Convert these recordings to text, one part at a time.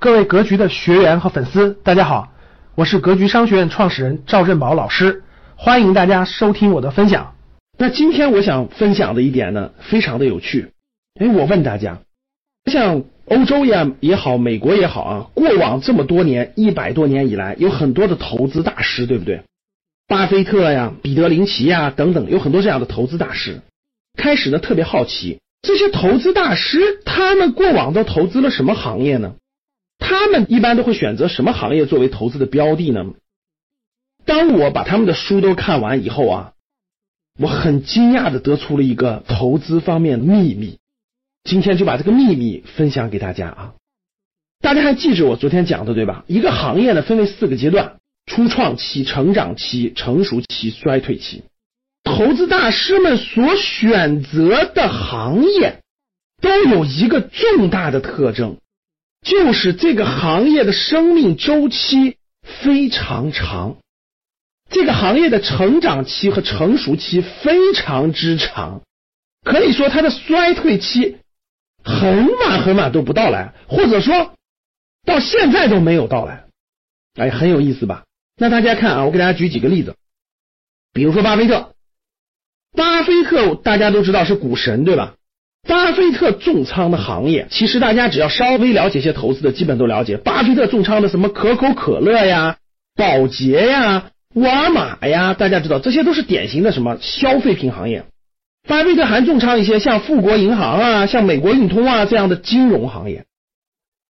各位格局的学员和粉丝，大家好，我是格局商学院创始人赵振宝老师，欢迎大家收听我的分享。那今天我想分享的一点呢，非常的有趣。哎，我问大家，像欧洲也也好，美国也好啊，过往这么多年，一百多年以来，有很多的投资大师，对不对？巴菲特呀、彼得林奇呀等等，有很多这样的投资大师。开始呢，特别好奇这些投资大师，他们过往都投资了什么行业呢？他们一般都会选择什么行业作为投资的标的呢？当我把他们的书都看完以后啊，我很惊讶的得出了一个投资方面的秘密。今天就把这个秘密分享给大家啊！大家还记着我昨天讲的对吧？一个行业呢分为四个阶段：初创期、成长期、成熟期、衰退期。投资大师们所选择的行业都有一个重大的特征。就是这个行业的生命周期非常长，这个行业的成长期和成熟期非常之长，可以说它的衰退期很晚很晚都不到来，或者说到现在都没有到来。哎，很有意思吧？那大家看啊，我给大家举几个例子，比如说巴菲特，巴菲特大家都知道是股神，对吧？巴菲特重仓的行业，其实大家只要稍微了解一些投资的，基本都了解。巴菲特重仓的什么可口可乐呀、宝洁呀、沃尔玛呀，大家知道这些都是典型的什么消费品行业。巴菲特还重仓一些像富国银行啊、像美国运通啊这样的金融行业。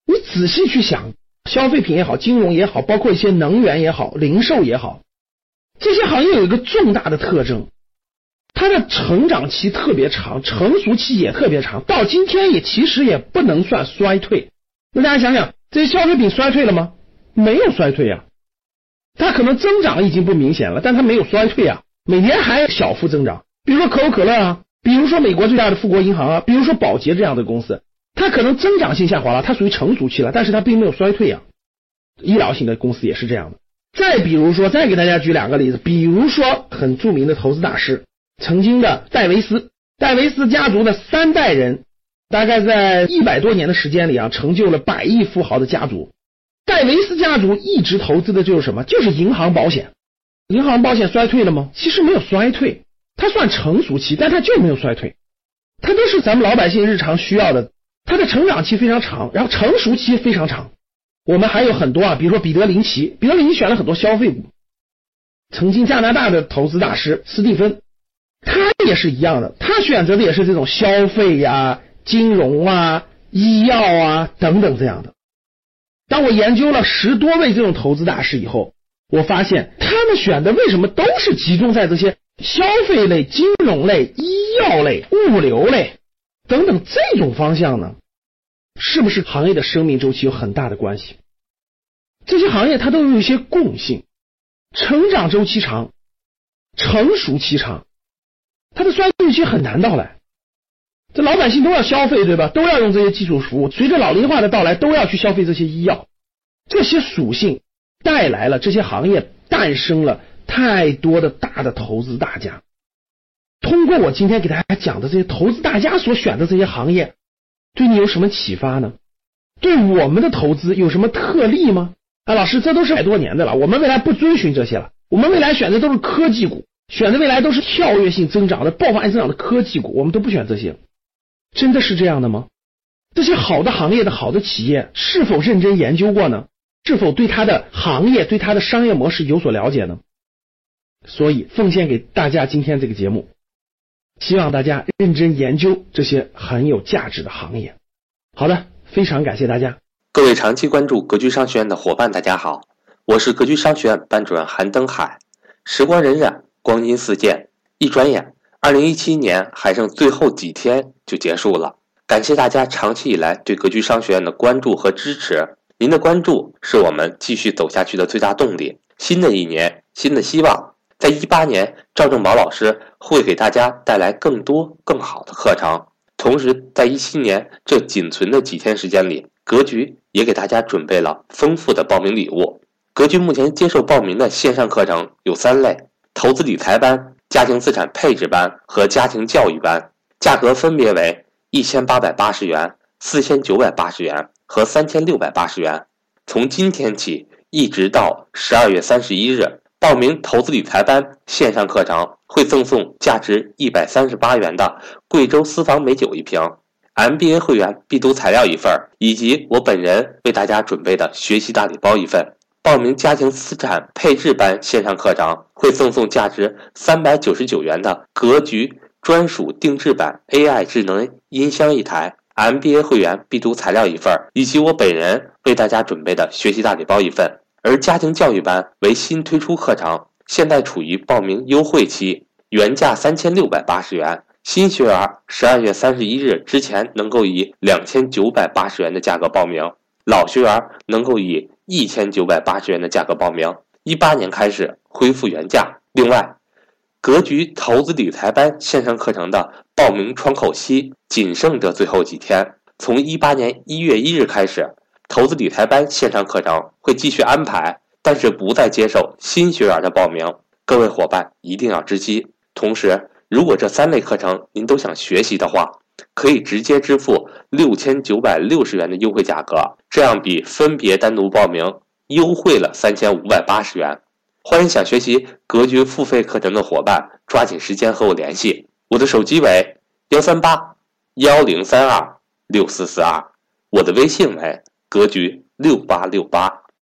你仔细去想，消费品也好，金融也好，包括一些能源也好、零售也好，这些行业有一个重大的特征。它的成长期特别长，成熟期也特别长，到今天也其实也不能算衰退。那大家想想，这些消费品衰退了吗？没有衰退呀，它可能增长已经不明显了，但它没有衰退啊，每年还小幅增长。比如说可口可乐啊，比如说美国最大的富国银行啊，比如说宝洁这样的公司，它可能增长性下滑了，它属于成熟期了，但是它并没有衰退啊。医疗型的公司也是这样的。再比如说，再给大家举两个例子，比如说很著名的投资大师。曾经的戴维斯，戴维斯家族的三代人，大概在一百多年的时间里啊，成就了百亿富豪的家族。戴维斯家族一直投资的就是什么？就是银行保险。银行保险衰退了吗？其实没有衰退，它算成熟期，但它就没有衰退。它都是咱们老百姓日常需要的。它的成长期非常长，然后成熟期非常长。我们还有很多啊，比如说彼得林奇，彼得林奇选了很多消费股。曾经加拿大的投资大师斯蒂芬。他也是一样的，他选择的也是这种消费呀、金融啊、医药啊等等这样的。当我研究了十多位这种投资大师以后，我发现他们选的为什么都是集中在这些消费类、金融类、医药类、物流类等等这种方向呢？是不是行业的生命周期有很大的关系？这些行业它都有一些共性：成长周期长，成熟期长。它的衰退期很难到来，这老百姓都要消费，对吧？都要用这些基础服务。随着老龄化的到来，都要去消费这些医药。这些属性带来了这些行业诞生了太多的大的投资大家。通过我今天给大家讲的这些投资大家所选的这些行业，对你有什么启发呢？对我们的投资有什么特例吗？啊，老师，这都是百多年的了，我们未来不遵循这些了，我们未来选的都是科技股。选的未来都是跳跃性增长的、爆发性增长的科技股，我们都不选这些，真的是这样的吗？这些好的行业的好的企业是否认真研究过呢？是否对它的行业、对它的商业模式有所了解呢？所以奉献给大家今天这个节目，希望大家认真研究这些很有价值的行业。好的，非常感谢大家。各位长期关注格局商学院的伙伴，大家好，我是格局商学院班主任韩登海。时光荏苒。光阴似箭，一转眼，二零一七年还剩最后几天就结束了。感谢大家长期以来对格局商学院的关注和支持，您的关注是我们继续走下去的最大动力。新的一年，新的希望，在一八年，赵正宝老师会给大家带来更多更好的课程。同时，在一七年这仅存的几天时间里，格局也给大家准备了丰富的报名礼物。格局目前接受报名的线上课程有三类。投资理财班、家庭资产配置班和家庭教育班，价格分别为一千八百八十元、四千九百八十元和三千六百八十元。从今天起一直到十二月三十一日，报名投资理财班线上课程会赠送价值一百三十八元的贵州私房美酒一瓶，MBA 会员必读材料一份，以及我本人为大家准备的学习大礼包一份。报名家庭资产配置班线上课程会赠送价值三百九十九元的格局专属定制版 AI 智能音箱一台，MBA 会员必读材料一份，以及我本人为大家准备的学习大礼包一份。而家庭教育班为新推出课程，现在处于报名优惠期，原价三千六百八十元，新学员十二月三十一日之前能够以两千九百八十元的价格报名，老学员能够以。一千九百八十元的价格报名，一八年开始恢复原价。另外，格局投资理财班线上课程的报名窗口期仅剩这最后几天，从一八年一月一日开始，投资理财班线上课程会继续安排，但是不再接受新学员的报名。各位伙伴一定要知悉。同时，如果这三类课程您都想学习的话，可以直接支付六千九百六十元的优惠价格，这样比分别单独报名优惠了三千五百八十元。欢迎想学习格局付费课程的伙伴抓紧时间和我联系，我的手机为幺三八幺零三二六四四二，我的微信为格局六八六八。